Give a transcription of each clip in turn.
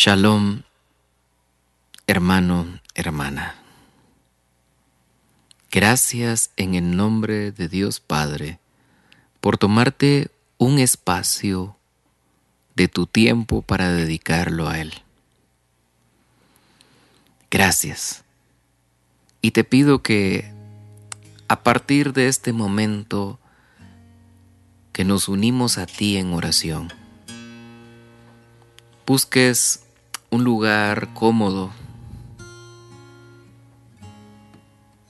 Shalom, hermano, hermana. Gracias en el nombre de Dios Padre por tomarte un espacio de tu tiempo para dedicarlo a Él. Gracias. Y te pido que a partir de este momento que nos unimos a ti en oración, busques un lugar cómodo,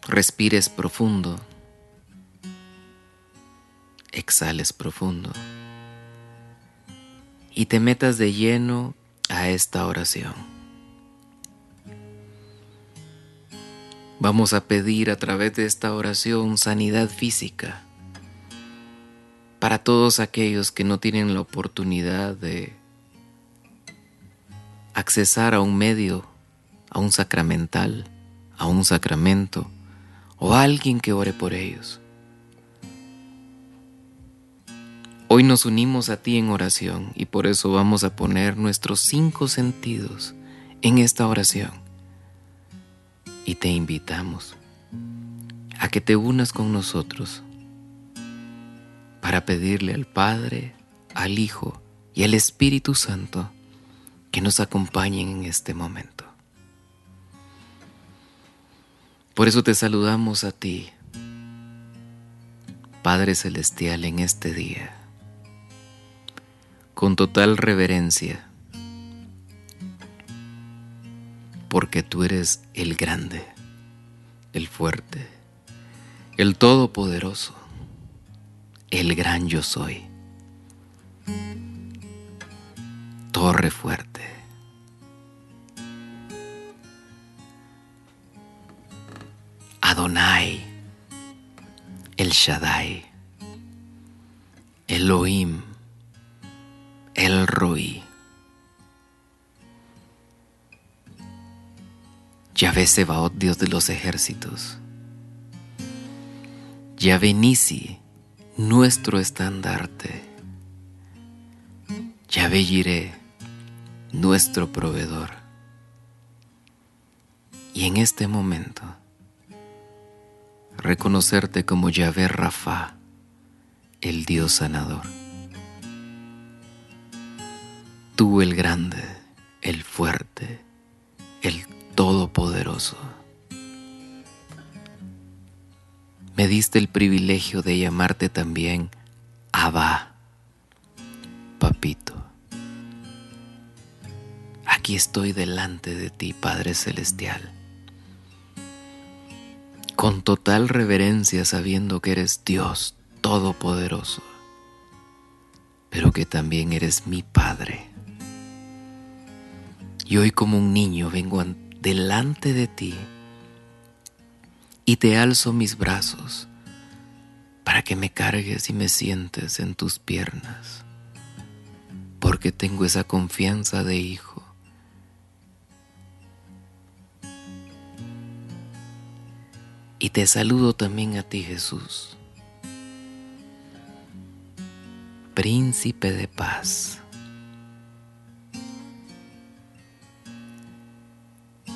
respires profundo, exhales profundo. Y te metas de lleno a esta oración. Vamos a pedir a través de esta oración sanidad física para todos aquellos que no tienen la oportunidad de accesar a un medio, a un sacramental, a un sacramento o a alguien que ore por ellos. Hoy nos unimos a ti en oración y por eso vamos a poner nuestros cinco sentidos en esta oración. Y te invitamos a que te unas con nosotros para pedirle al Padre, al Hijo y al Espíritu Santo que nos acompañen en este momento. Por eso te saludamos a ti, Padre Celestial, en este día, con total reverencia, porque tú eres el grande, el fuerte, el todopoderoso, el gran yo soy. Torre fuerte. Adonai, El Shaddai, Elohim, El Roi. Yahvé Sebaot, Dios de los ejércitos. Yahvé Nisi, nuestro estandarte. Yahvé Jireh, nuestro proveedor. Y en este momento, reconocerte como Yahvé Rafa, el Dios sanador. Tú el grande, el fuerte, el todopoderoso. Me diste el privilegio de llamarte también Abba, papito aquí estoy delante de ti, Padre Celestial, con total reverencia sabiendo que eres Dios Todopoderoso, pero que también eres mi Padre. Y hoy como un niño vengo delante de ti y te alzo mis brazos para que me cargues y me sientes en tus piernas, porque tengo esa confianza de hijo Y te saludo también a ti Jesús, príncipe de paz.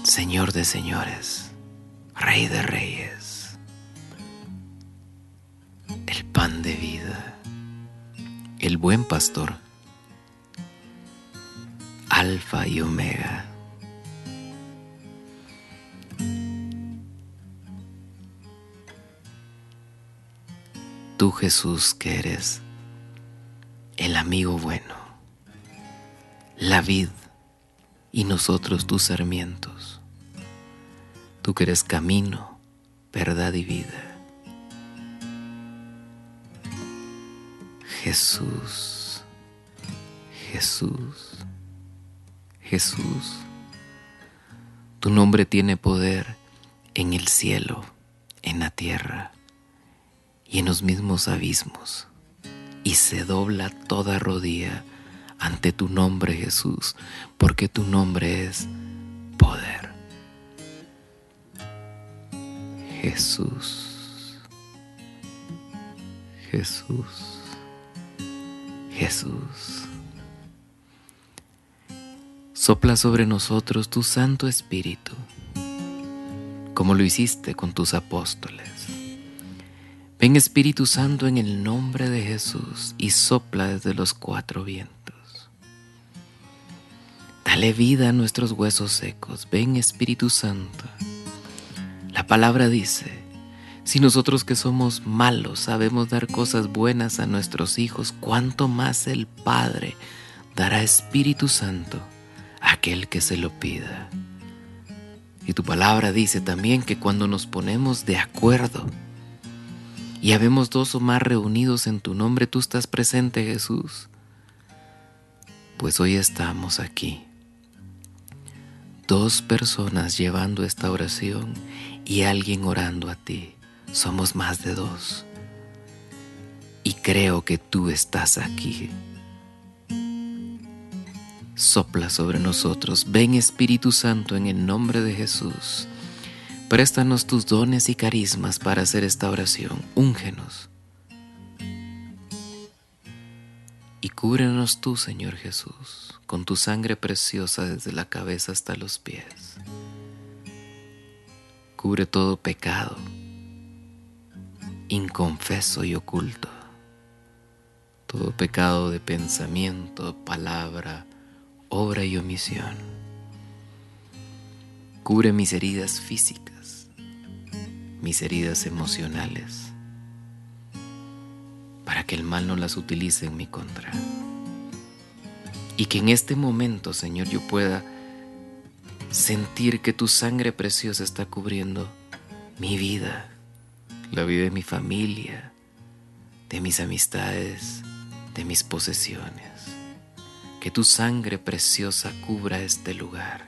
Señor de señores, Rey de reyes, el pan de vida, el buen pastor, Alfa y Omega. Tú Jesús que eres el amigo bueno, la vid y nosotros tus sarmientos, tú que eres camino, verdad y vida. Jesús, Jesús, Jesús, tu nombre tiene poder en el cielo, en la tierra y en los mismos abismos, y se dobla toda rodilla ante tu nombre Jesús, porque tu nombre es poder. Jesús, Jesús, Jesús. Sopla sobre nosotros tu Santo Espíritu, como lo hiciste con tus apóstoles. Ven Espíritu Santo en el nombre de Jesús y sopla desde los cuatro vientos. Dale vida a nuestros huesos secos. Ven Espíritu Santo. La palabra dice, si nosotros que somos malos sabemos dar cosas buenas a nuestros hijos, ¿cuánto más el Padre dará Espíritu Santo a aquel que se lo pida? Y tu palabra dice también que cuando nos ponemos de acuerdo y habemos dos o más reunidos en tu nombre, tú estás presente Jesús. Pues hoy estamos aquí. Dos personas llevando esta oración y alguien orando a ti somos más de dos. Y creo que tú estás aquí. Sopla sobre nosotros. Ven Espíritu Santo en el nombre de Jesús. Préstanos tus dones y carismas para hacer esta oración. Úngenos. Y cúbrenos tú, Señor Jesús, con tu sangre preciosa desde la cabeza hasta los pies. Cubre todo pecado inconfeso y oculto. Todo pecado de pensamiento, palabra, obra y omisión. Cubre mis heridas físicas, mis heridas emocionales, para que el mal no las utilice en mi contra. Y que en este momento, Señor, yo pueda sentir que tu sangre preciosa está cubriendo mi vida, la vida de mi familia, de mis amistades, de mis posesiones. Que tu sangre preciosa cubra este lugar.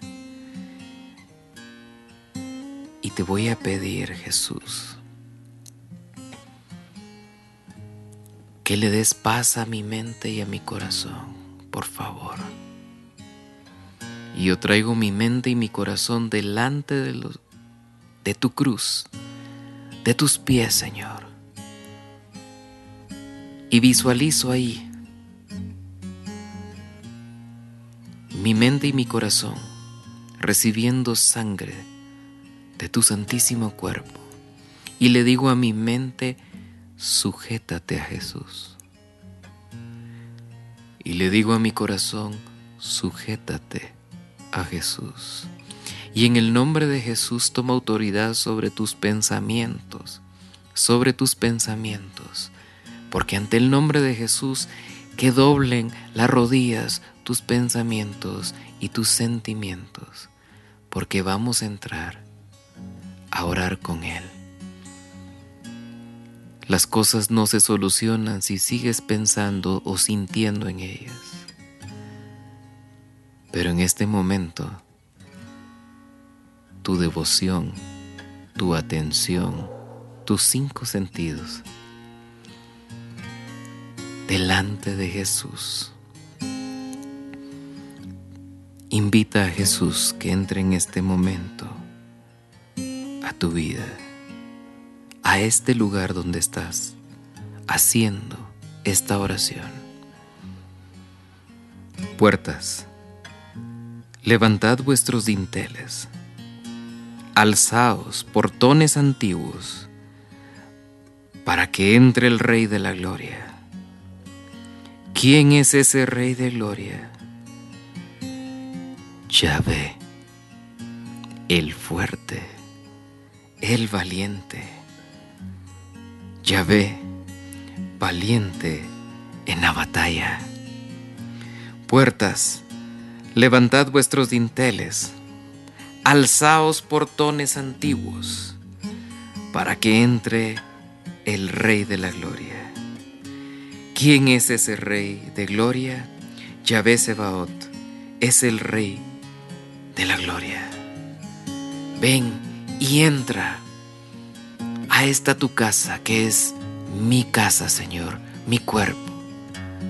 Te voy a pedir, Jesús, que le des paz a mi mente y a mi corazón, por favor. Y yo traigo mi mente y mi corazón delante de, tu cruz de tus pies, Señor. Y visualizo ahí mi mente y mi corazón recibiendo sangre de tu santísimo cuerpo. Y le digo a mi mente, sujétate a Jesús. Y le digo a mi corazón, sujétate a Jesús. Y en el nombre de Jesús toma autoridad sobre tus pensamientos, sobre tus pensamientos, porque ante el nombre de Jesús que doblen las rodillas tus pensamientos y tus sentimientos, porque vamos a entrar a orar con Él. Las cosas no se solucionan si sigues pensando o sintiendo en ellas. Pero en este momento, tu devoción, tu atención, tus cinco sentidos delante de Jesús. Invita a Jesús que entre en este momento a tu vida, a este lugar donde estás haciendo esta oración. Puertas, levantad vuestros dinteles alzaos portones antiguos, para que entre el Rey de la Gloria. ¿Quién es ese Rey de Gloria? Yahvé, el fuerte, el valiente. Yahvé, valiente en la batalla. Puertas, levantad vuestros dinteles alzaos portones antiguos, para que entre el Rey de la Gloria. ¿Quién es ese Rey de Gloria? Yahvé Sebaot es el Rey de la Gloria. Ven y entra a esta tu casa, que es mi casa, Señor, mi cuerpo,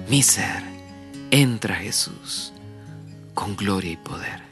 mi ser. Entra Jesús con gloria y poder.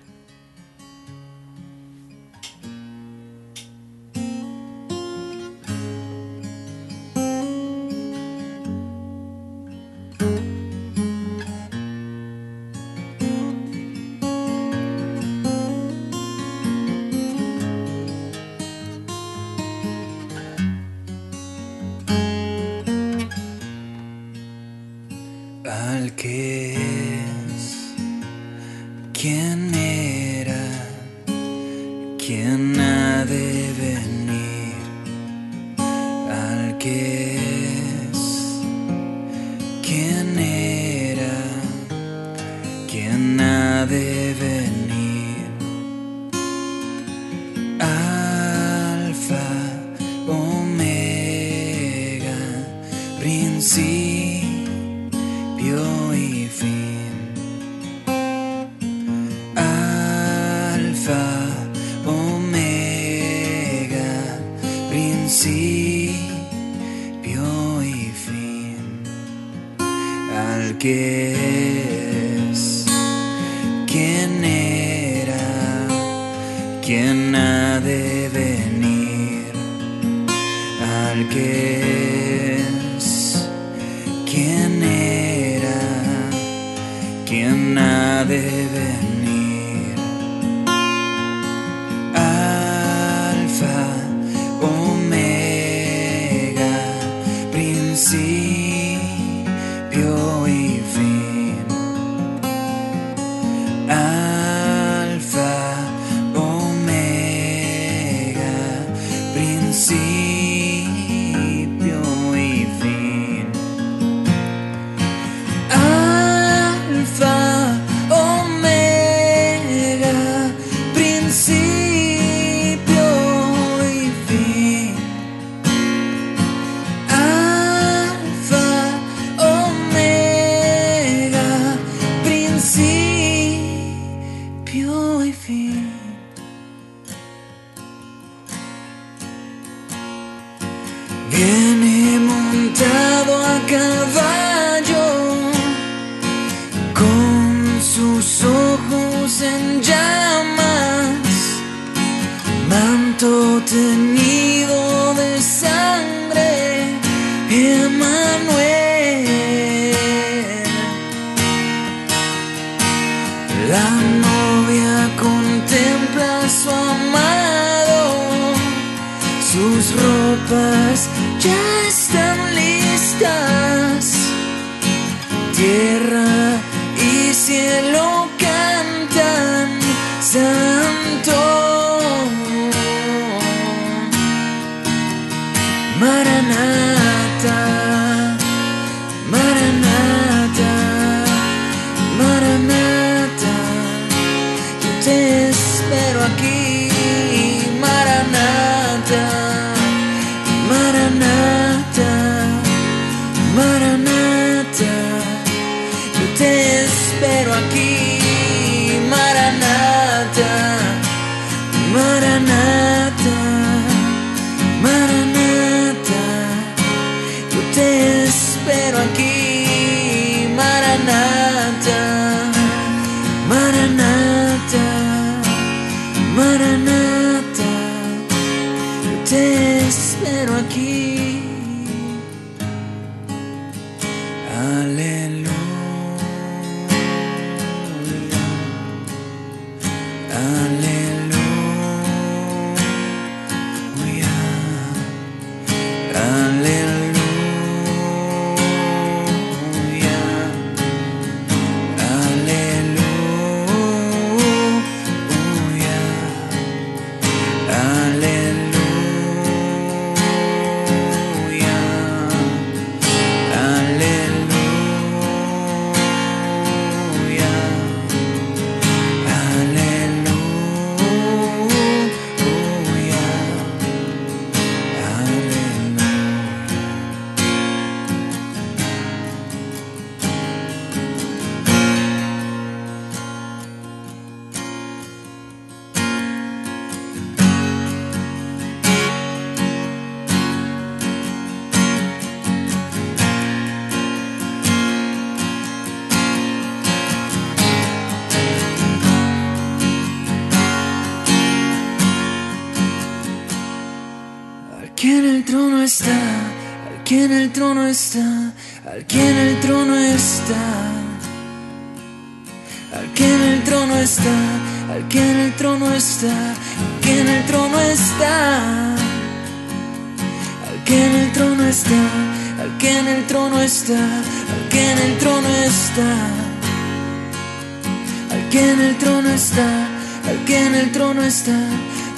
Está,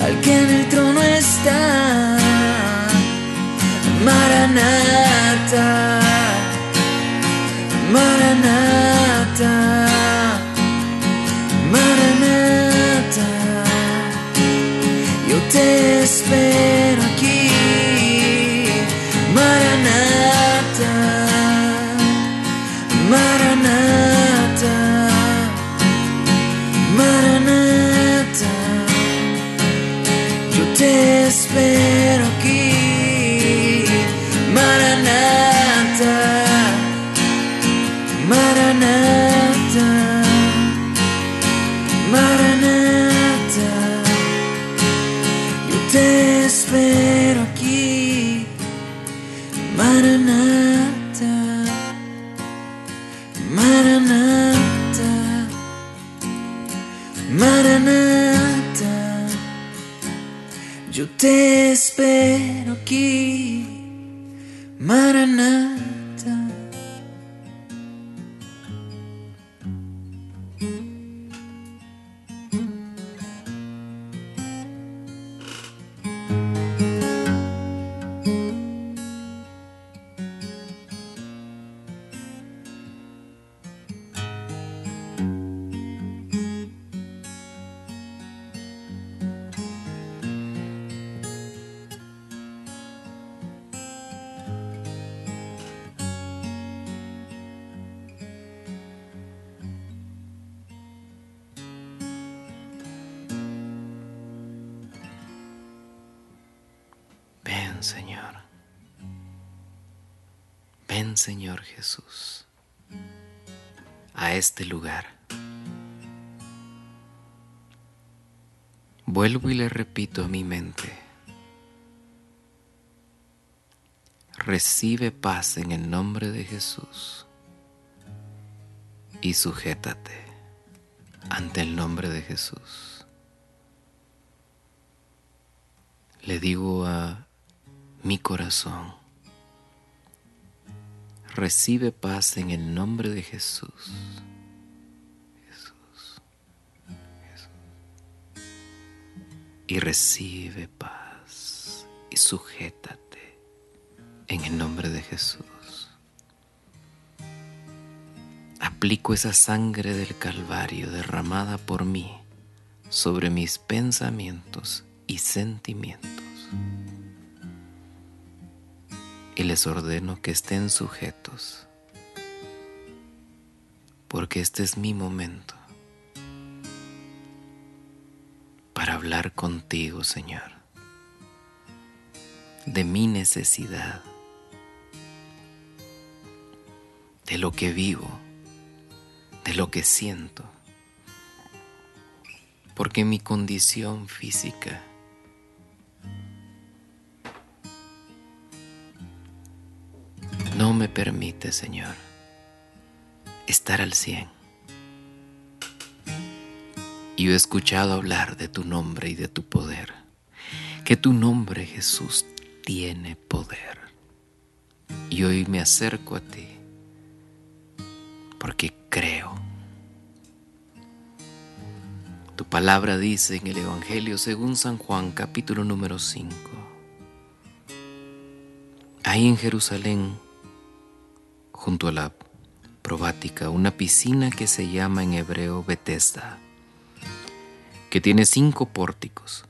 al que en el trono está. Maranata, Jesús, a este lugar. Vuelvo y le repito a mi mente. Recibe paz en el nombre de Jesús y sujétate ante el nombre de Jesús. Le digo a mi corazón, recibe paz en el nombre de Jesús. Jesús. Jesús. Y recibe paz y sujétate en el nombre de Jesús. Aplico esa sangre del Calvario derramada por mí sobre mis pensamientos y sentimientos. Y les ordeno que estén sujetos, porque este es mi momento para hablar contigo, Señor, de mi necesidad, de lo que vivo, de lo que siento, porque mi condición física permite, Señor, estar al cien. Y he escuchado hablar de tu nombre y de tu poder, que tu nombre, Jesús, tiene poder. Y hoy me acerco a ti porque creo. Tu palabra dice en el Evangelio según San Juan capítulo número 5. Ahí en Jerusalén, junto a la probática, una piscina que se llama en hebreo Bethesda, que tiene cinco pórticos.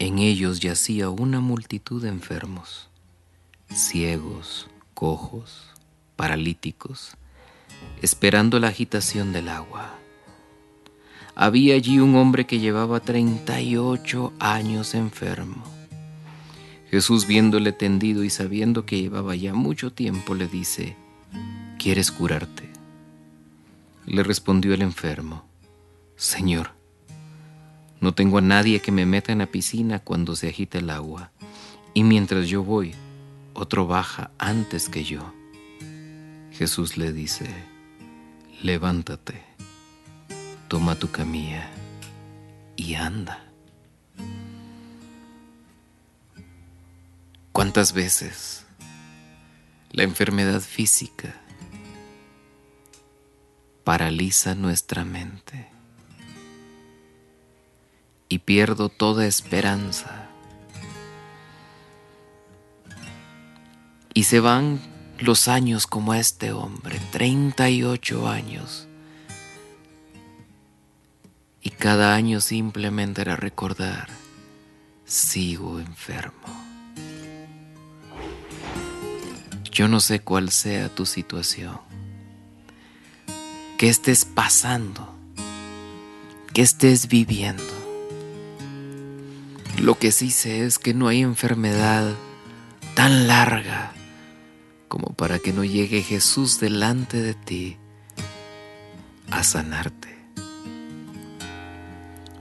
En ellos yacía una multitud de enfermos, ciegos, cojos, paralíticos, esperando la agitación del agua. Había allí un hombre que llevaba 38 años enfermo. Jesús viéndole tendido y sabiendo que llevaba ya mucho tiempo, le dice, ¿quieres curarte? Le respondió el enfermo, Señor, no tengo a nadie que me meta en la piscina cuando se agita el agua, y mientras yo voy, otro baja antes que yo. Jesús le dice, levántate, toma tu camilla y anda. ¿Cuántas veces la enfermedad física paraliza nuestra mente y pierdo toda esperanza. Y se van los años como este hombre, 38 años. Y cada año simplemente era recordar, sigo enfermo. Yo no sé cuál sea tu situación, que estés pasando, que estés viviendo. Lo que sí sé es que no hay enfermedad tan larga como para que no llegue Jesús delante de ti a sanarte.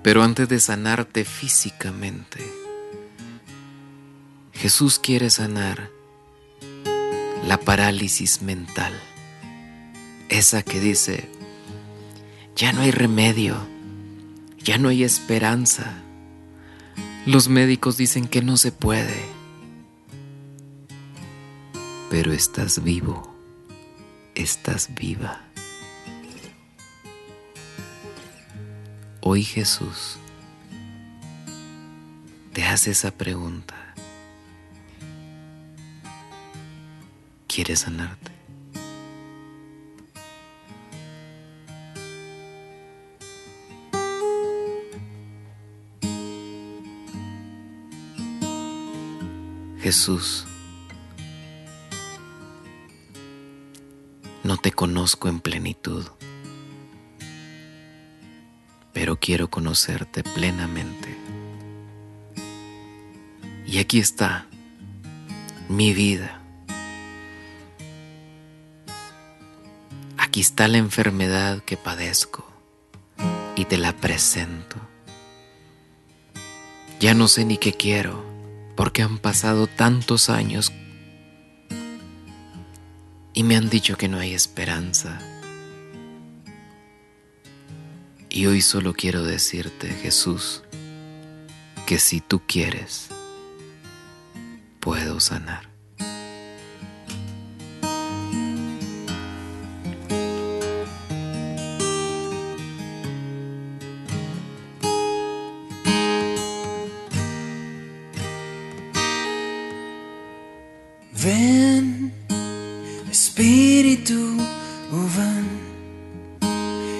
Pero antes de sanarte físicamente, Jesús quiere sanar la parálisis mental, esa que dice, ya no hay remedio, ya no hay esperanza. Los médicos dicen que no se puede, pero estás vivo, estás viva. Hoy Jesús te hace esa pregunta. Quiere sanarte. Jesús, no te conozco en plenitud, pero quiero conocerte plenamente. Y aquí está mi vida aquí está la enfermedad que padezco y te la presento. Ya no sé ni qué quiero porque han pasado tantos años y me han dicho que no hay esperanza. Y hoy solo quiero decirte, Jesús, que si tú quieres, puedo sanar.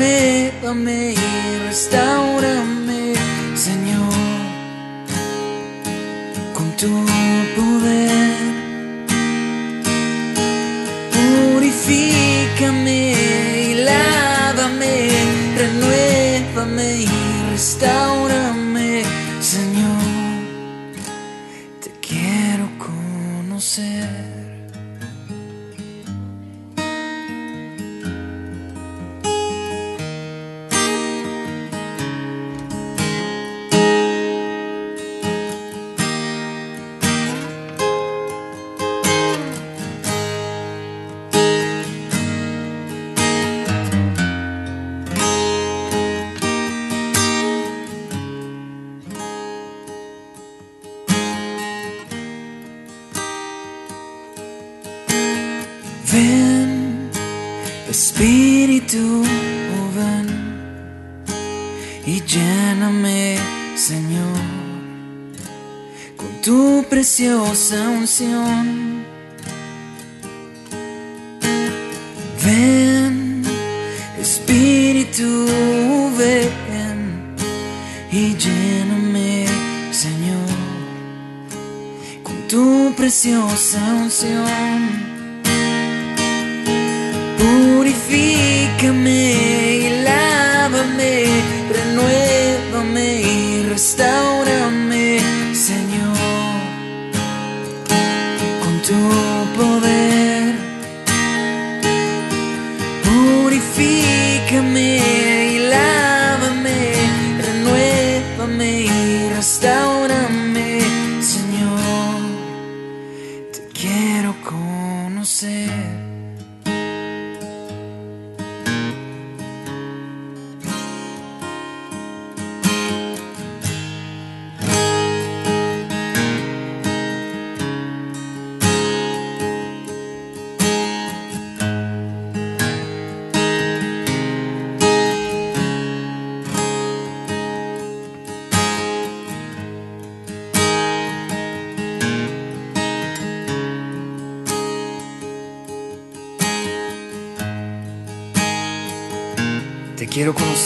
renuévame y restaurame, Señor, con tu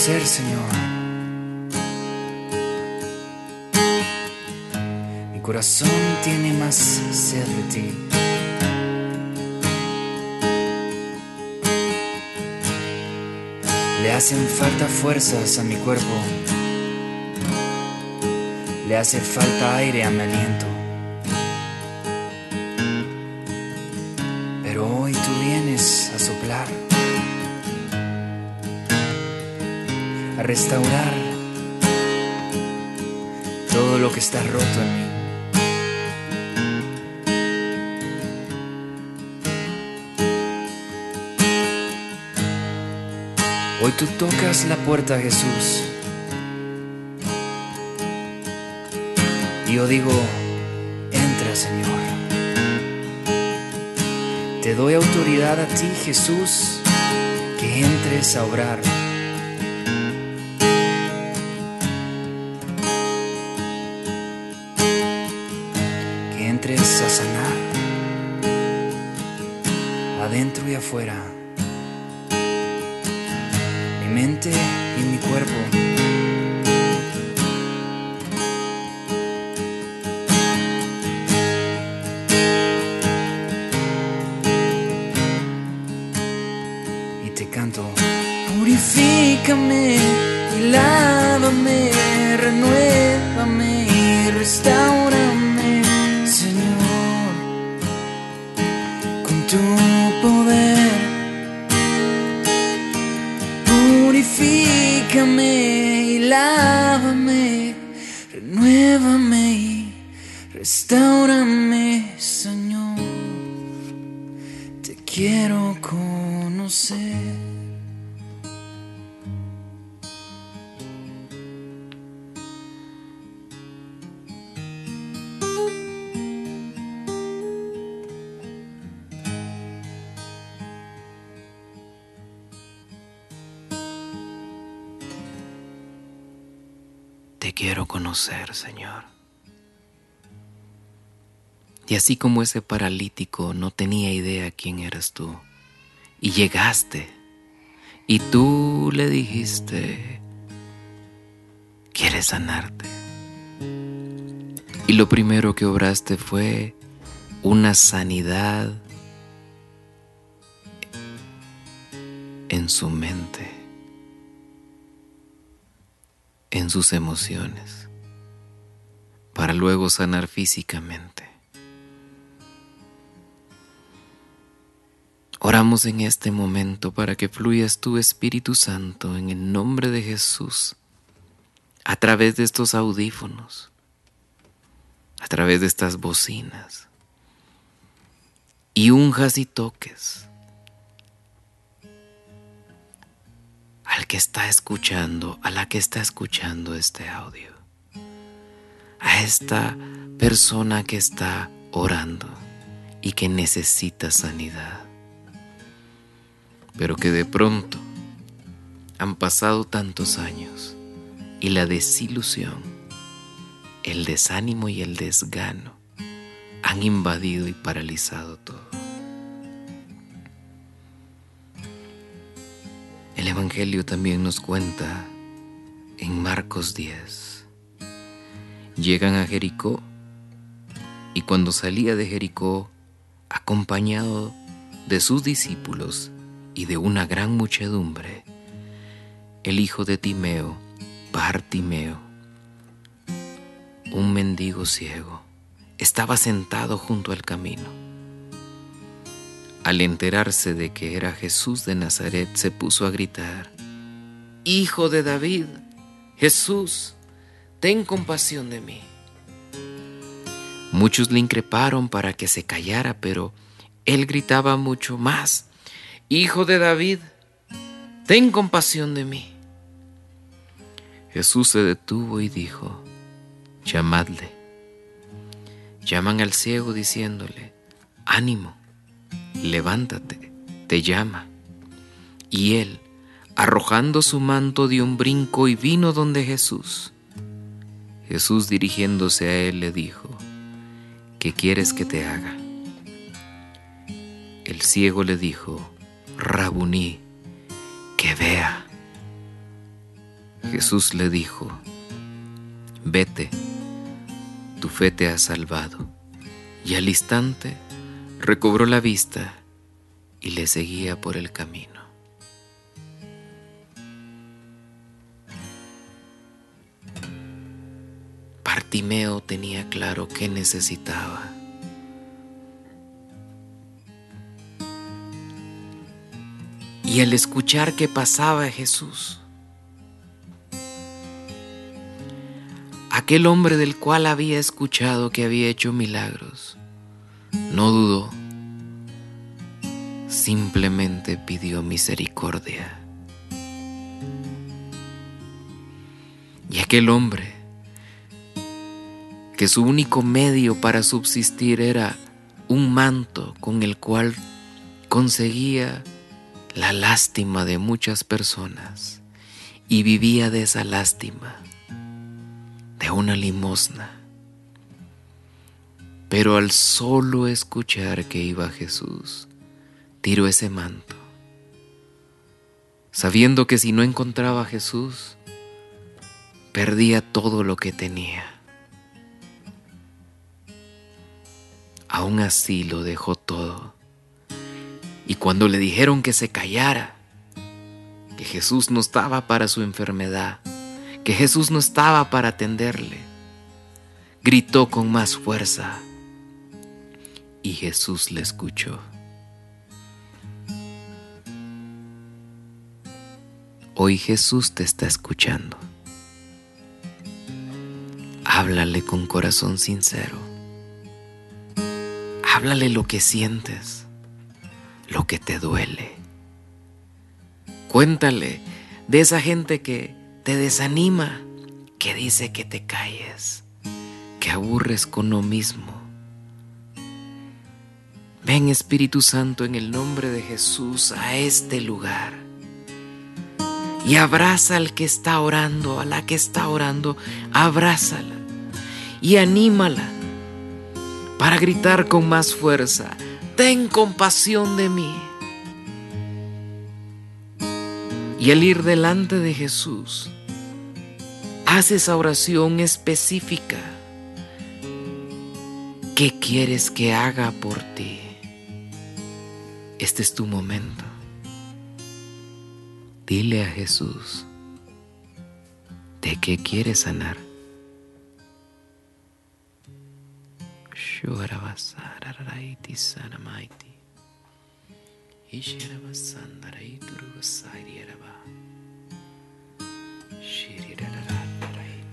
conocer, Señor. Mi corazón tiene más sed de ti. Le hacen falta fuerzas a mi cuerpo. Le hace falta aire a mi aliento. Restaurar todo lo que está roto en mí. Hoy tú tocas la puerta, Jesús. Y yo digo, entra, Señor. Te doy autoridad a ti, Jesús, que entres a obrar. Conocer, Señor. Y así como ese paralítico no tenía idea quién eras tú, y llegaste, y tú le dijiste, quieres sanarte. Y lo primero que obraste fue una sanidad en su mente, en sus emociones, para luego sanar físicamente. Oramos en este momento para que fluyas tu Espíritu Santo en el nombre de Jesús a través de estos audífonos, a través de estas bocinas, y unjas y toques al que está escuchando, a la que está escuchando este audio, a esta persona que está orando y que necesita sanidad pero que de pronto han pasado tantos años y la desilusión, el desánimo y el desgano han invadido y paralizado todo. El Evangelio también nos cuenta en Marcos 10. Llegan a Jericó y cuando salía de Jericó, acompañado de sus discípulos, y de una gran muchedumbre, el hijo de Timeo, Bartimeo, un mendigo ciego, estaba sentado junto al camino. Al enterarse de que era Jesús de Nazaret, se puso a gritar, Hijo de David, Jesús, ten compasión de mí. Muchos le increparon para que se callara, pero él gritaba mucho más, Hijo de David, ten compasión de mí. Jesús se detuvo y dijo, llamadle. Llaman al ciego diciéndole, ánimo, levántate, te llama. Y él, arrojando su manto, dio un brinco y vino donde Jesús. Jesús dirigiéndose a él le dijo, ¿qué quieres que te haga? El ciego le dijo, Rabuní, que vea. Jesús le dijo, vete, tu fe te ha salvado. Y al instante recobró la vista y le seguía por el camino. Bartimeo tenía claro qué necesitaba. Y al escuchar que pasaba Jesús, aquel hombre del cual había escuchado que había hecho milagros, no dudó, simplemente pidió misericordia. Y aquel hombre, que su único medio para subsistir era un manto con el cual conseguía la lástima de muchas personas y vivía de esa lástima, de una limosna. Pero al solo escuchar que iba Jesús, tiró ese manto, sabiendo que si no encontraba a Jesús, perdía todo lo que tenía. Aún así lo dejó todo y cuando le dijeron que se callara, que Jesús no estaba para su enfermedad, que Jesús no estaba para atenderle, gritó con más fuerza y Jesús le escuchó. Hoy Jesús te está escuchando. Háblale con corazón sincero. Háblale lo que sientes lo que te duele. Cuéntale de esa gente que te desanima, que dice que te calles, que aburres con lo mismo. Ven Espíritu Santo en el nombre de Jesús a este lugar y abraza al que está orando, a la que está orando, abrázala y anímala para gritar con más fuerza, ten compasión de mí. Y al ir delante de Jesús, haz esa oración específica. ¿Qué quieres que haga por ti? Este es tu momento. Dile a Jesús de qué quieres sanar. Shuarabasararaiti sanamaiti.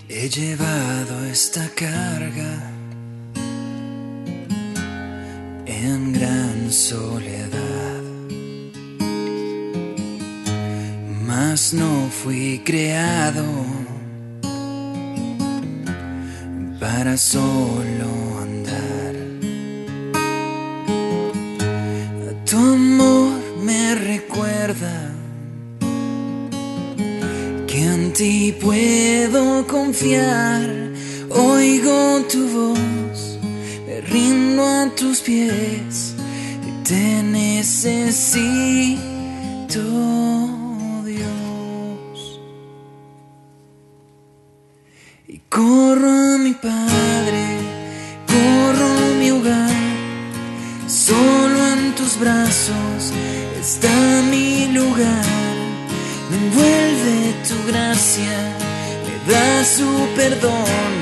He llevado esta carga en gran soledad, mas no fui creado para solo Tu amor me recuerda que en ti puedo confiar. Oigo tu voz, me rindo a tus pies y te necesito, Dios. Y corro a mi Padre, está mi lugar. Me envuelve tu gracia, me da su perdón.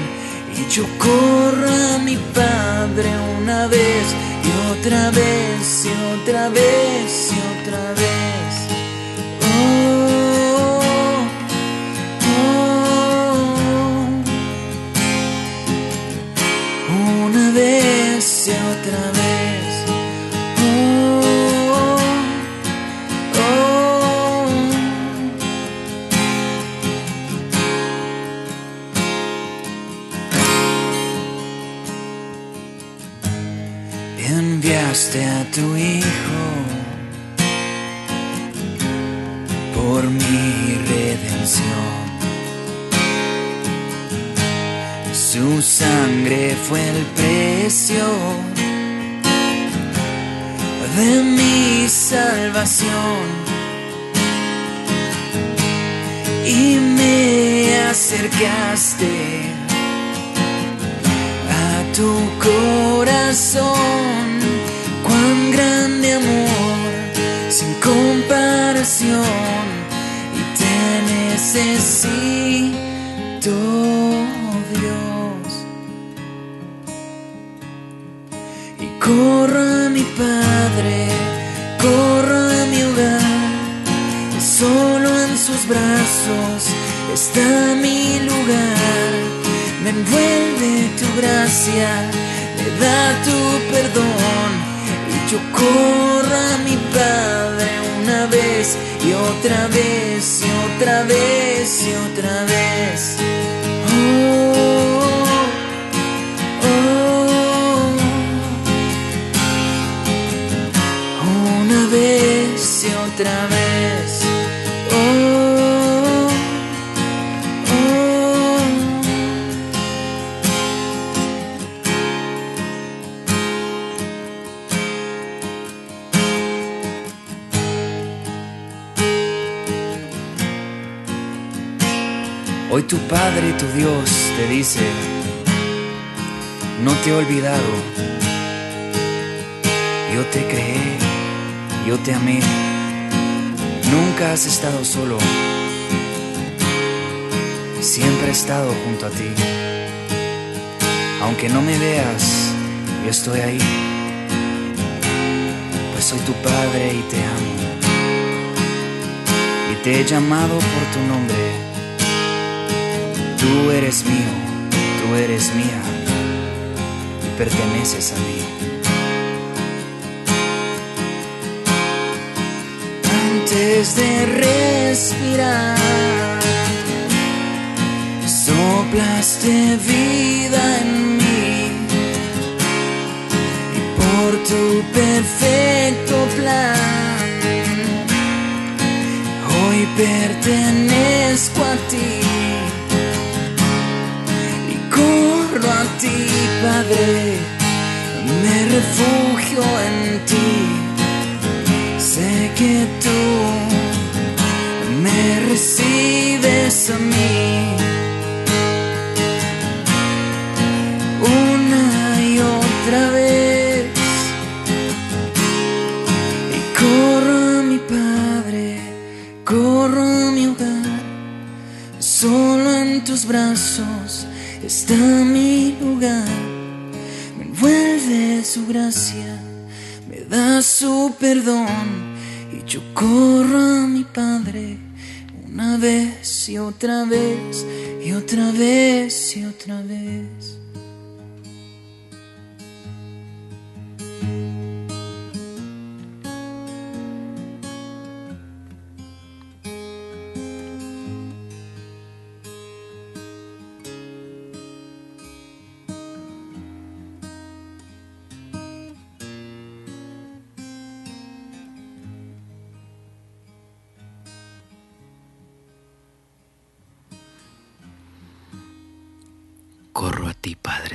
Y yo corro a mi Padre una vez y otra vez y otra vez y otra vez. Tu Hijo por mi redención. Su sangre fue el precio de mi salvación. y me acercaste a tu corazón. Cuán grande amor, sin comparación, y te necesito, Dios. Y corro a mi Padre, corro a mi hogar, y solo en sus brazos está mi lugar. Me envuelve tu gracia, me da tu perdón, corro a mi Padre una vez y otra vez y otra vez y otra vez. Dios, te dice, no te he olvidado, yo te creé, yo te amé, nunca has estado solo, siempre he estado junto a ti, aunque no me veas, yo estoy ahí, pues soy tu Padre y te amo, y te he llamado por tu nombre. Tú eres mío, tú eres mía y perteneces a mí. Antes de respirar, soplaste vida en mí y por tu perfecto plan, hoy pertenezco a ti Padre, me refugio en ti. Sé que tú me recibes a mí. Una y otra vez. Y corro a mi Padre, corro a mi hogar. Solo en tus brazos está perdón. Y yo corro a mi Padre una vez y otra vez y otra vez y otra vez.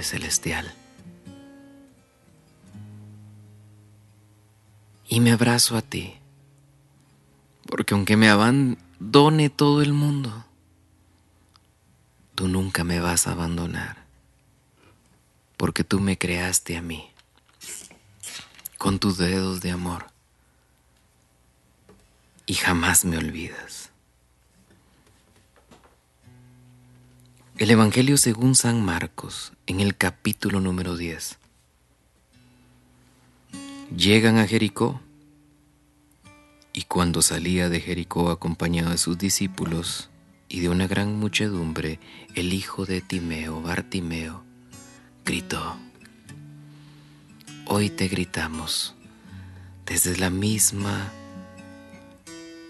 Celestial. Y me abrazo a ti, porque aunque me abandone todo el mundo, tú nunca me vas a abandonar, porque tú me creaste a mí, con tus dedos de amor, y jamás me olvidas. El Evangelio según San Marcos, en el capítulo número 10. Llegan a Jericó, y cuando salía de Jericó acompañado de sus discípulos y de una gran muchedumbre, el hijo de Timeo, Bartimeo, gritó, Hoy te gritamos desde la misma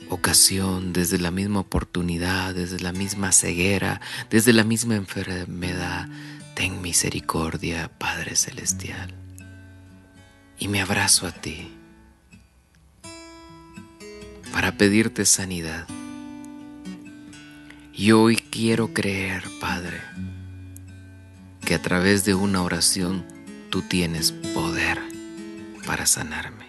ocasión, desde la misma oportunidad, desde la misma ceguera, desde la misma enfermedad, ten misericordia, Padre Celestial. Y me abrazo a ti para pedirte sanidad. Y hoy quiero creer, Padre, que a través de una oración tú tienes poder para sanarme.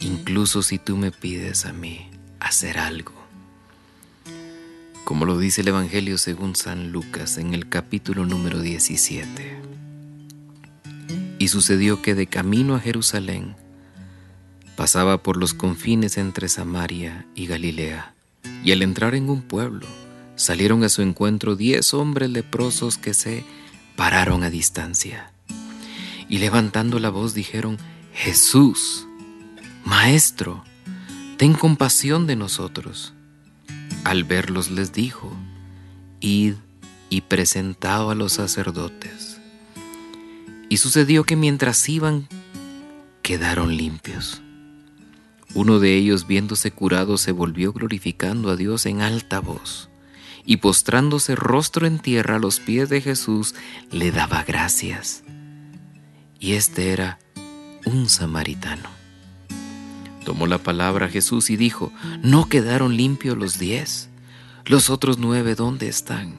Incluso si tú me pides a mí hacer algo. Como lo dice el Evangelio según San Lucas en el capítulo número 17. Y sucedió que de camino a Jerusalén pasaba por los confines entre Samaria y Galilea, y al entrar en un pueblo, salieron a su encuentro diez hombres leprosos que se pararon a distancia. Y levantando la voz dijeron, Jesús, Maestro, ten compasión de nosotros. Al verlos les dijo, Id y presentado a los sacerdotes. Y sucedió que mientras iban, quedaron limpios. Uno de ellos, viéndose curado, se volvió glorificando a Dios en alta voz, y postrándose rostro en tierra a los pies de Jesús, le daba gracias. Y este era un samaritano. Tomó la palabra Jesús y dijo, ¿no quedaron limpios los diez? ¿Los otros nueve dónde están?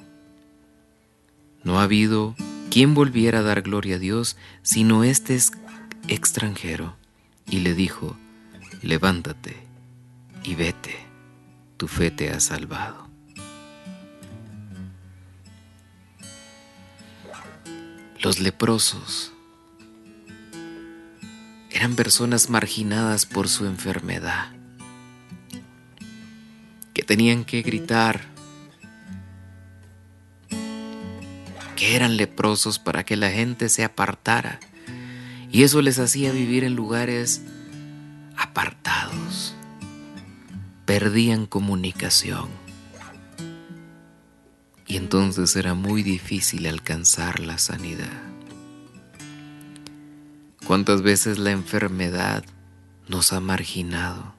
No ha habido quien volviera a dar gloria a Dios sino este extranjero. Y le dijo, levántate y vete, tu fe te ha salvado. Los leprosos eran personas marginadas por su enfermedad, que tenían que gritar, que eran leprosos para que la gente se apartara, y eso les hacía vivir en lugares apartados, perdían comunicación. Y entonces era muy difícil alcanzar la sanidad. ¿Cuántas veces la enfermedad nos ha marginado?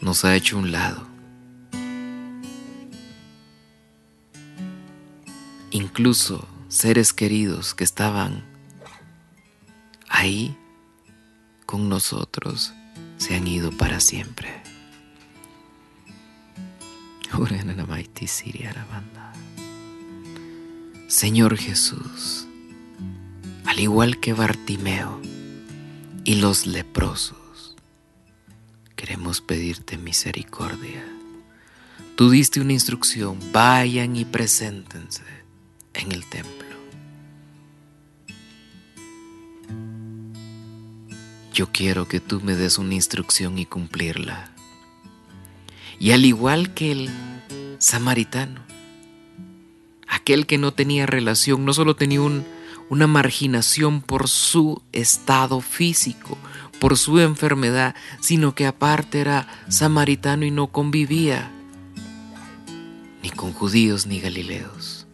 Nos ha hecho un lado. Incluso seres queridos que estaban ahí con nosotros se han ido para siempre. Señor Jesús, al igual que Bartimeo y los leprosos, queremos pedirte misericordia. Tú diste una instrucción, vayan y preséntense en el templo. Yo quiero que tú me des una instrucción y cumplirla. Y al igual que el samaritano, aquel que no tenía relación, no solo tenía un una marginación por su estado físico, por su enfermedad, sino que aparte era samaritano y no convivía ni con judíos ni galileos.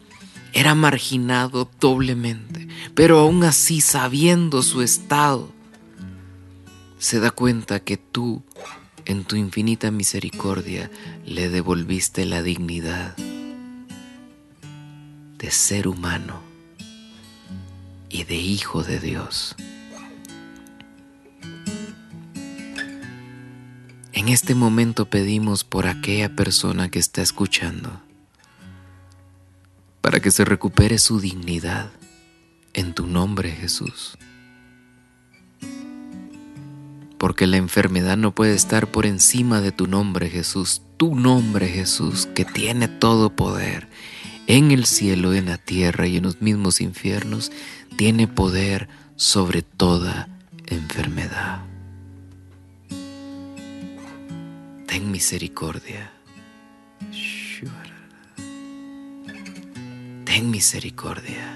Era marginado doblemente, pero aún así sabiendo su estado, se da cuenta que tú, en tu infinita misericordia, le devolviste la dignidad de ser humano y de Hijo de Dios. En este momento pedimos por aquella persona que está escuchando, para que se recupere su dignidad en tu nombre Jesús. Porque la enfermedad no puede estar por encima de tu nombre Jesús, tu nombre Jesús, que tiene todo poder en el cielo, en la tierra y en los mismos infiernos, tiene poder sobre toda enfermedad. Ten misericordia. Ten misericordia.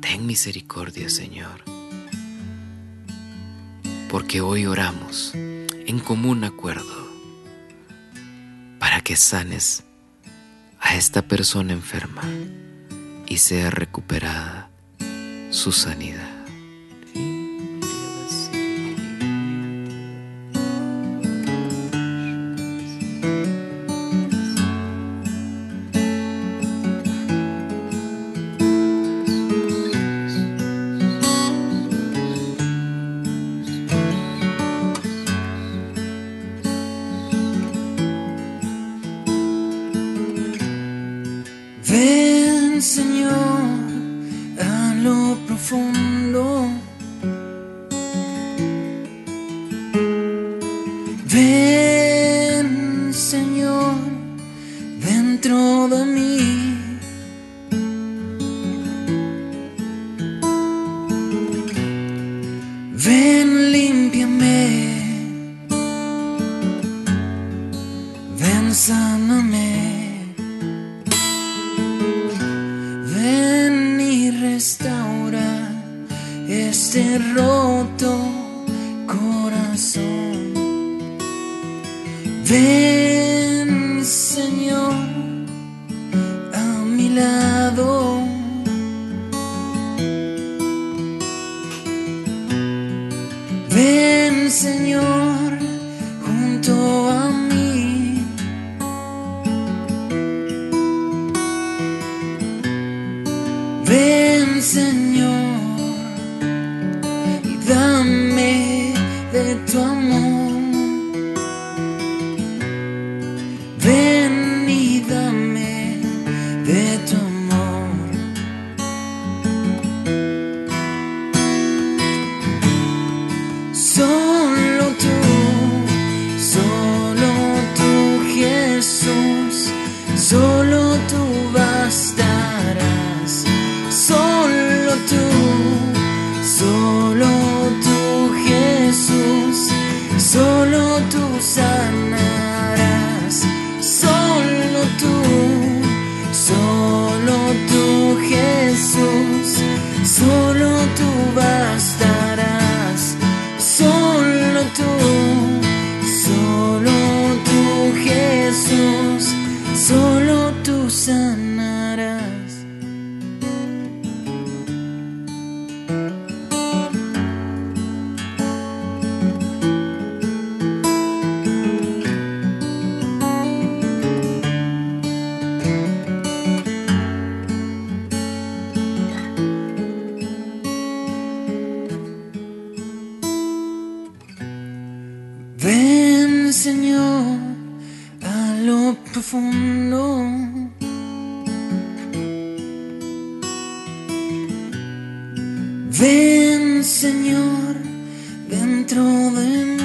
Ten misericordia, Señor. Porque hoy oramos en común acuerdo para que sanes a esta persona enferma y sea recuperada su sanidad. Ven, Señor, dentro de mí. Ven, Señor, a lo profundo. Ven, Señor, dentro de mí.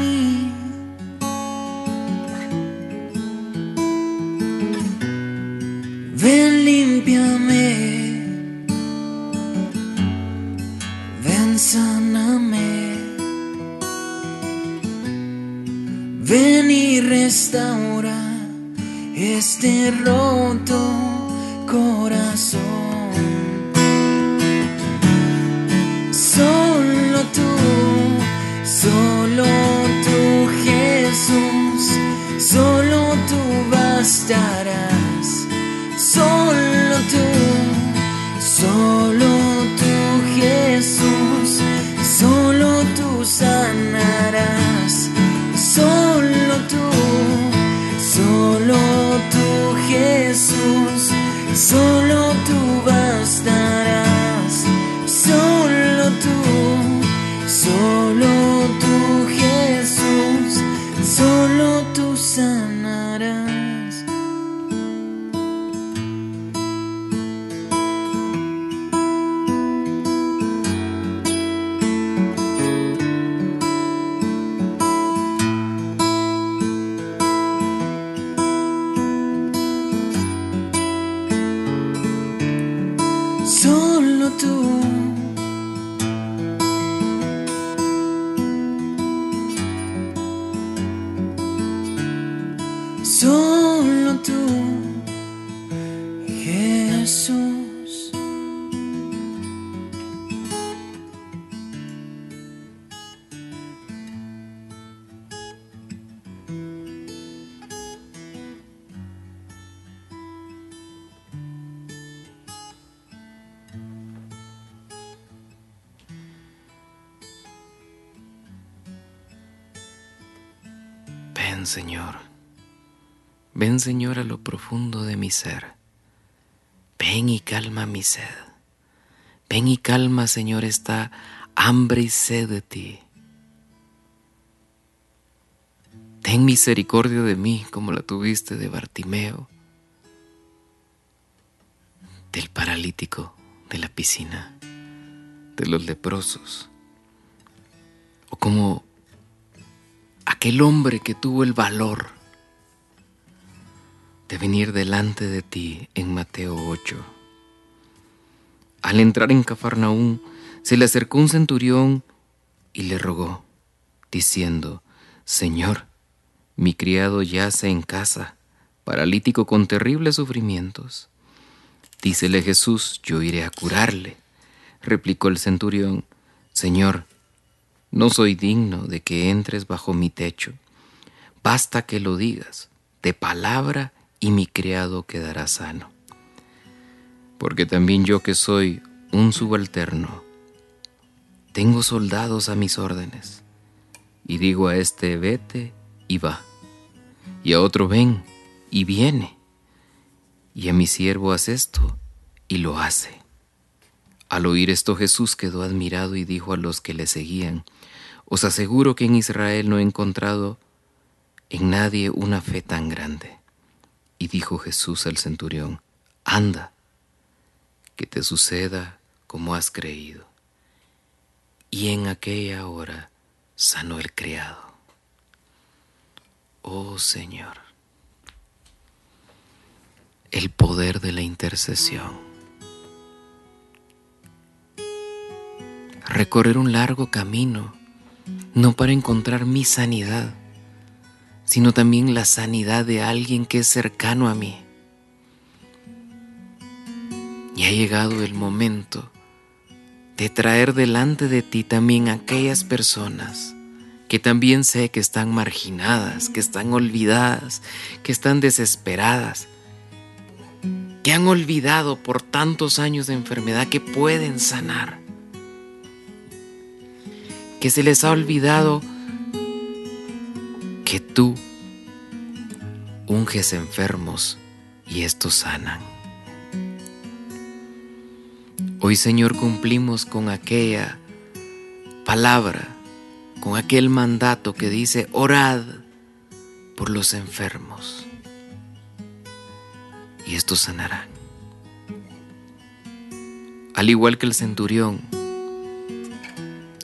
Ven, Señor, a lo profundo de mi ser. Ven y calma mi sed. Ven y calma, Señor, esta hambre y sed de ti. Ten misericordia de mí como la tuviste de Bartimeo, del paralítico de la piscina, de los leprosos, o como aquel hombre que tuvo el valor de venir delante de ti en Mateo 8. Al entrar en Cafarnaún, se le acercó un centurión y le rogó, diciendo, Señor, mi criado yace en casa, paralítico con terribles sufrimientos. Dícele Jesús, yo iré a curarle. Replicó el centurión, Señor, no soy digno de que entres bajo mi techo. Basta que lo digas, de palabra y mi criado quedará sano. Porque también yo que soy un subalterno, tengo soldados a mis órdenes, y digo a este vete y va, y a otro ven y viene, y a mi siervo haz esto y lo hace. Al oír esto Jesús quedó admirado y dijo a los que le seguían, Os aseguro que en Israel no he encontrado en nadie una fe tan grande. Y dijo Jesús al centurión, Anda, que te suceda como has creído. Y en aquella hora sanó el criado. Oh Señor, el poder de la intercesión. Recorrer un largo camino, no para encontrar mi sanidad, sino también la sanidad de alguien que es cercano a mí. Y ha llegado el momento de traer delante de ti también aquellas personas que también sé que están marginadas, que están olvidadas, que están desesperadas, que han olvidado por tantos años de enfermedad que pueden sanar, que se les ha olvidado tú unges enfermos y estos sanan. Hoy Señor cumplimos con aquella palabra, con aquel mandato que dice, orad por los enfermos y estos sanarán. Al igual que el centurión,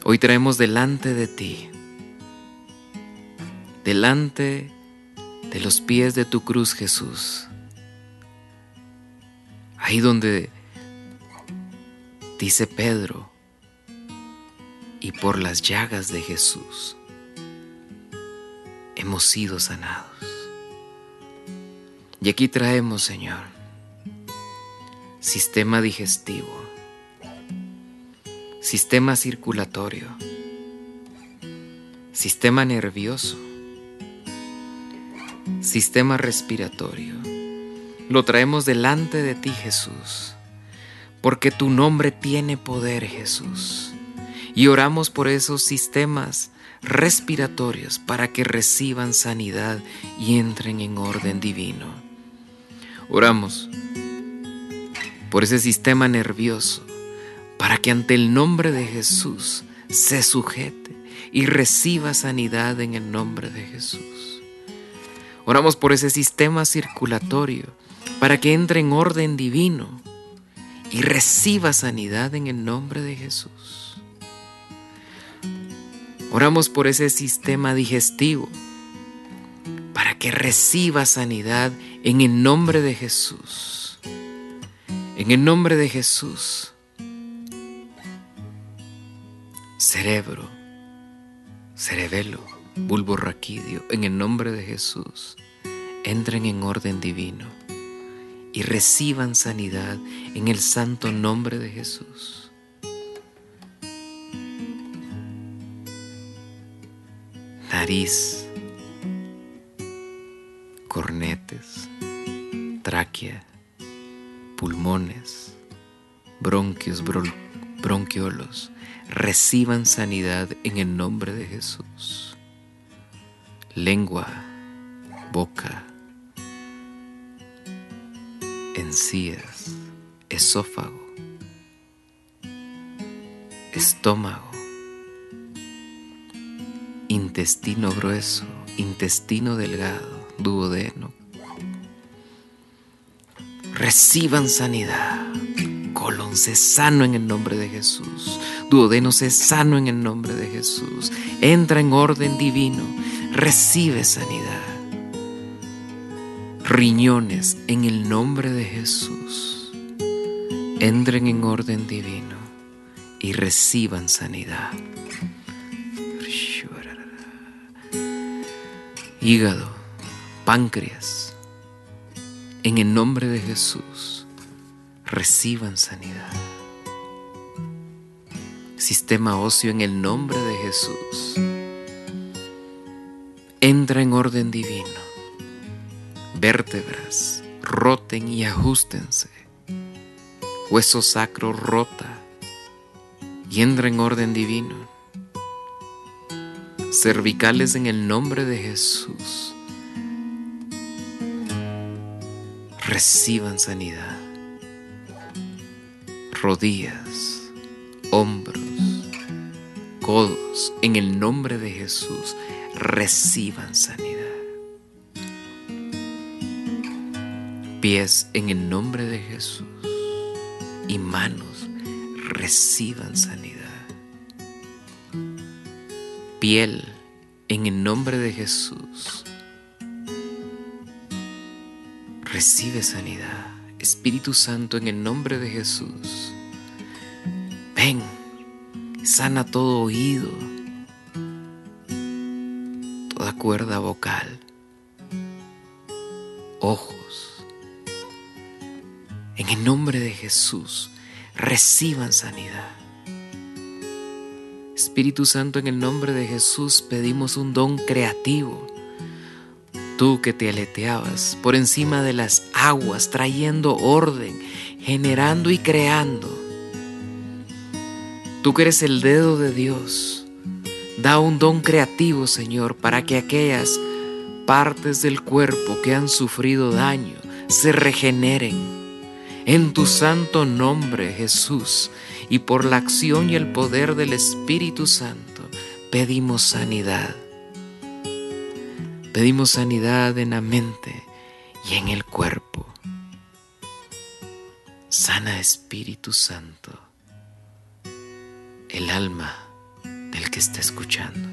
hoy traemos delante de ti delante de los pies de tu cruz, Jesús. Ahí donde dice Pedro, y por las llagas de Jesús hemos sido sanados. Y aquí traemos, Señor, sistema digestivo, sistema circulatorio, sistema nervioso, sistema respiratorio. Lo traemos delante de ti, Jesús, porque tu nombre tiene poder, Jesús. Y oramos por esos sistemas respiratorios para que reciban sanidad y entren en orden divino. Oramos por ese sistema nervioso para que ante el nombre de Jesús se sujete y reciba sanidad en el nombre de Jesús. Oramos por ese sistema circulatorio para que entre en orden divino y reciba sanidad en el nombre de Jesús. Oramos por ese sistema digestivo para que reciba sanidad en el nombre de Jesús. En el nombre de Jesús. Cerebro, cerebelo bulbo raquidio, en el nombre de Jesús, entren en orden divino y reciban sanidad en el santo nombre de Jesús. Nariz, cornetes, tráquea, pulmones, bronquios, bronquiolos, reciban sanidad en el nombre de Jesús lengua, boca, encías, esófago, estómago, intestino grueso, intestino delgado, duodeno. Reciban sanidad. Colon se sano en el nombre de Jesús. Duodeno se sano en el nombre de Jesús. Entra en orden divino recibe sanidad. Riñones en el nombre de Jesús entren en orden divino y reciban sanidad. Hígado, páncreas, en el nombre de Jesús, reciban sanidad. Sistema óseo en el nombre de Jesús. Entra en orden divino. Vértebras, roten y ajustense. Hueso sacro rota y entra en orden divino. Cervicales en el nombre de Jesús. Reciban sanidad. Rodillas, hombros, codos, en el nombre de Jesús, reciban sanidad. Pies en el nombre de Jesús y manos reciban sanidad. Piel en el nombre de Jesús. Recibe sanidad. Espíritu Santo en el nombre de Jesús. Ven, sana todo oído, cuerda vocal, ojos. En el nombre de Jesús, reciban sanidad. Espíritu Santo, en el nombre de Jesús pedimos un don creativo. Tú que te aleteabas por encima de las aguas, trayendo orden, generando y creando. Tú que eres el dedo de Dios, da un don creativo, Señor, para que aquellas partes del cuerpo que han sufrido daño se regeneren en tu santo nombre, Jesús, y por la acción y el poder del Espíritu Santo, pedimos sanidad. Pedimos sanidad en la mente y en el cuerpo. Sana Espíritu Santo el alma del que está escuchando,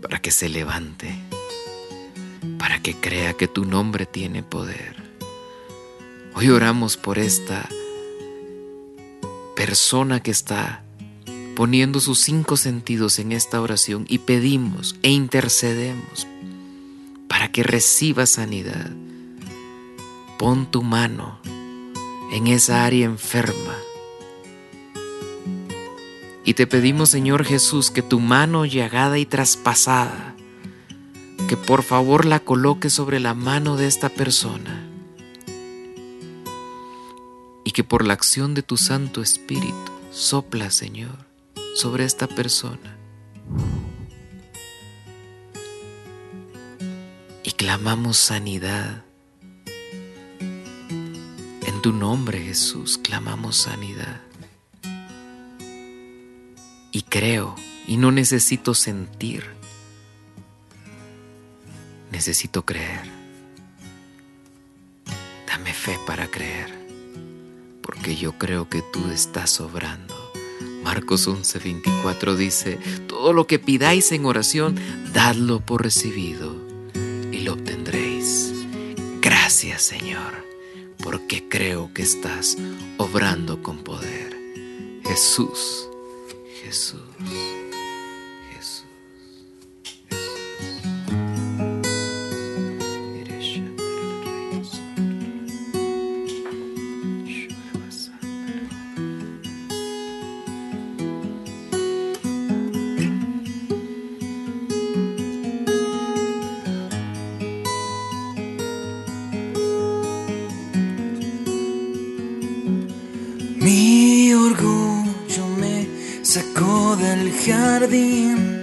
para que se levante, para que crea que tu nombre tiene poder Hoy oramos por esta persona que está poniendo sus cinco sentidos en esta oración y pedimos e intercedemos para que reciba sanidad. Pon tu mano en esa área enferma. Y te pedimos, Señor Jesús, que tu mano llagada y traspasada, que por favor la coloque sobre la mano de esta persona y que por la acción de tu Santo Espíritu sopla, Señor, sobre esta persona. Y clamamos sanidad. En tu nombre, Jesús, clamamos sanidad. Y creo, y no necesito sentir, necesito creer. Dame fe para creer porque yo creo que tú estás sobrando. Marcos 11:24 dice, todo lo que pidáis en oración, dadlo por recibido y lo obtendréis. Gracias Señor, porque creo que estás obrando con poder. Jesús, Jesús. Su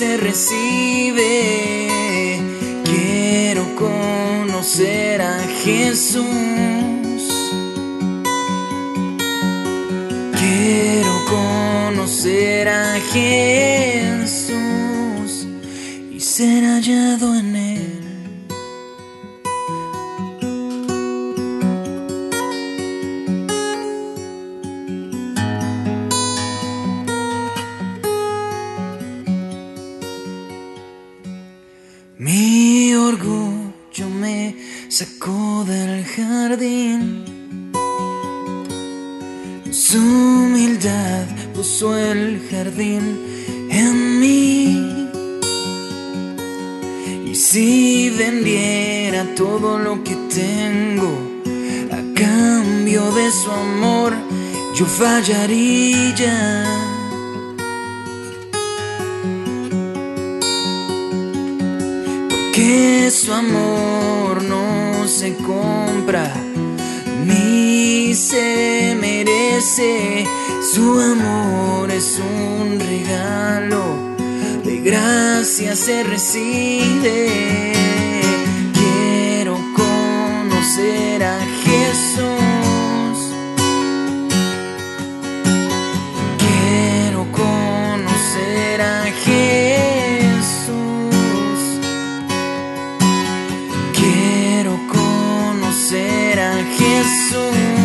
se recibe. Yo fallaría. que su amor no se compra ni se merece. Su amor es un regalo, de gracia se recibe. Quiero conocer a a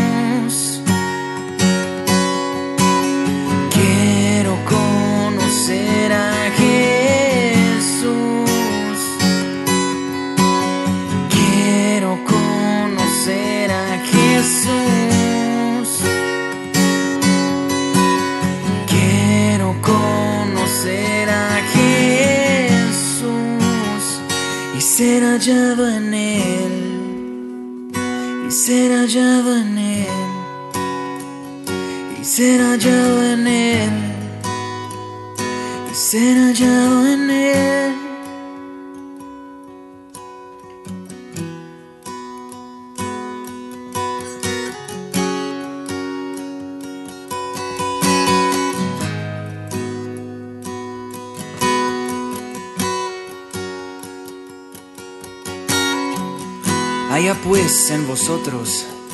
en él. Y ser hallado en él. Y ser hallado en él. Haya pues en vosotros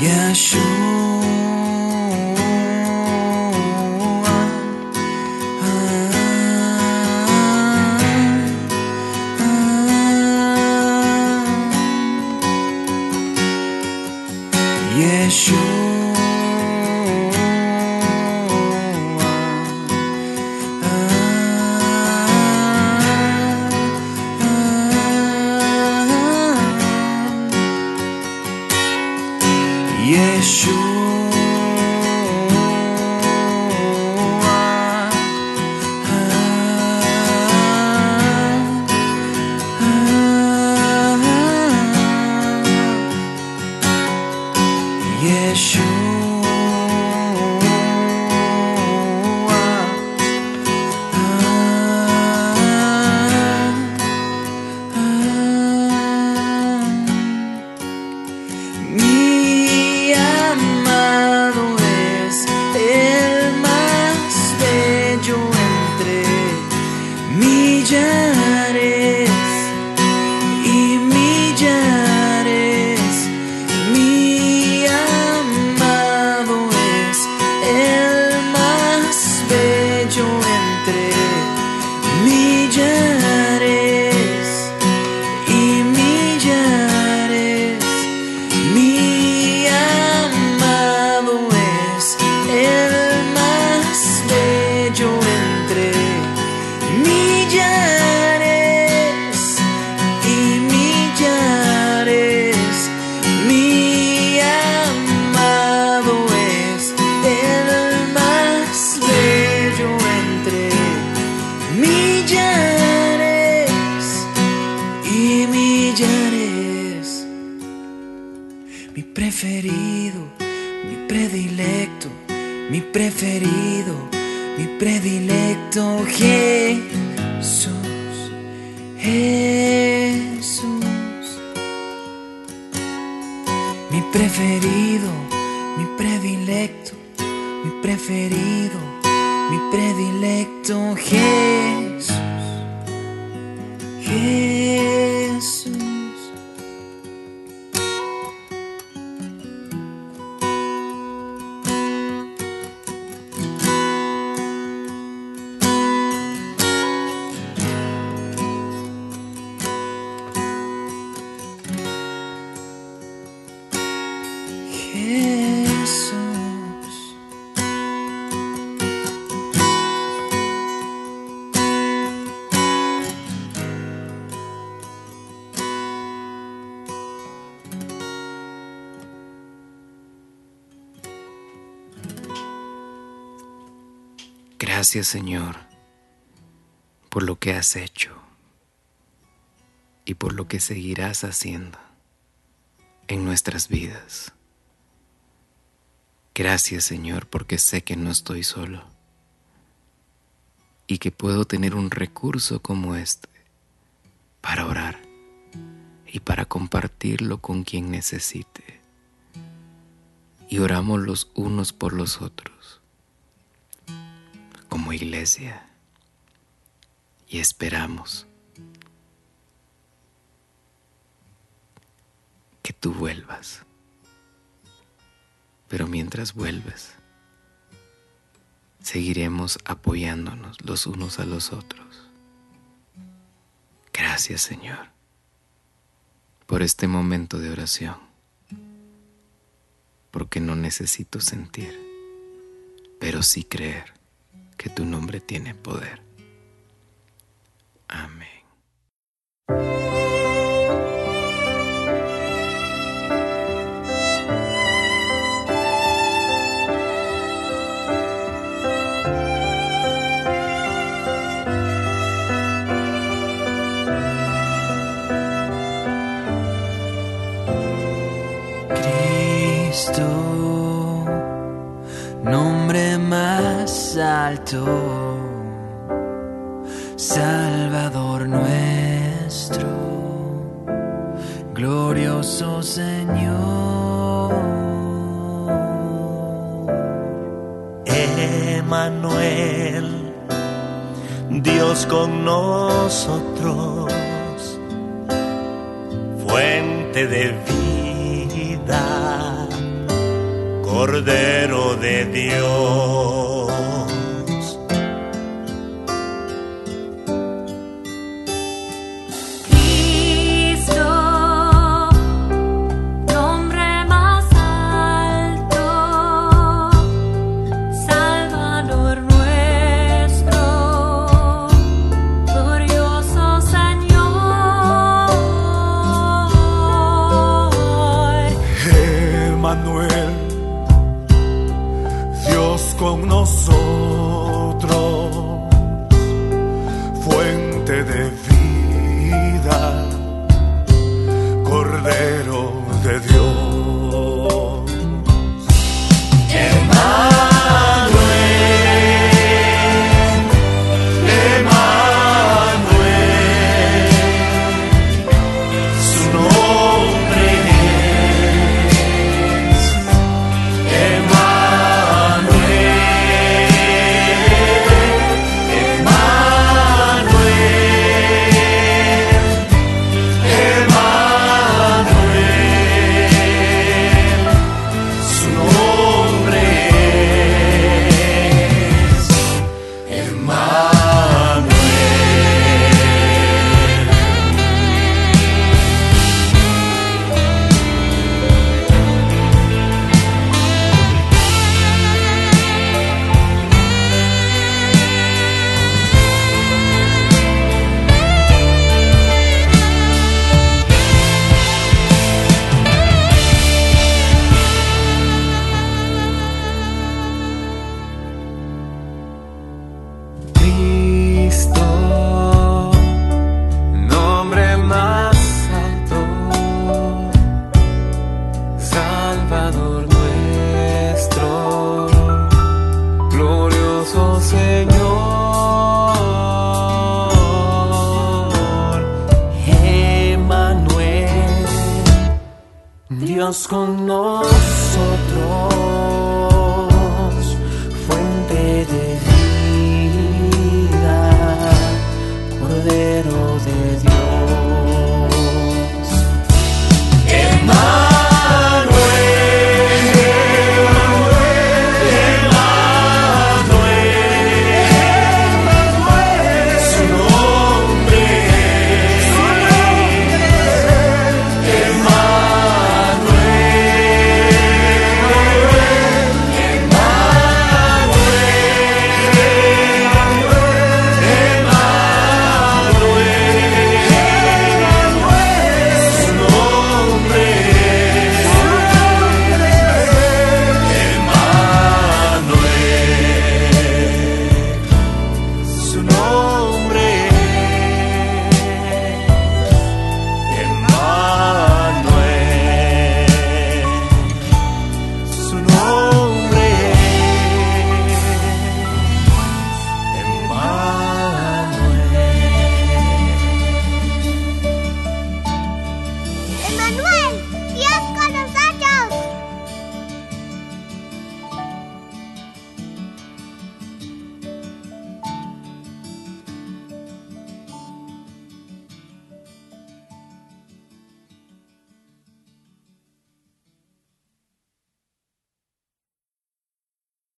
也许 Mi preferido, mi predilecto, mi preferido, mi predilecto Jesús, Jesús. Mi preferido, mi predilecto, mi preferido, mi predilecto Jesús. Jesús. Gracias Señor por lo que has hecho y por lo que seguirás haciendo en nuestras vidas. Gracias Señor porque sé que no estoy solo y que puedo tener un recurso como este para orar y para compartirlo con quien necesite. Y oramos los unos por los otros como iglesia y esperamos que tú vuelvas. Pero mientras vuelves, seguiremos apoyándonos los unos a los otros. Gracias Señor por este momento de oración, porque no necesito sentir, pero sí creer que tu nombre tiene poder. Amén. Nosotros, fuente de vida, Cordero de Dios.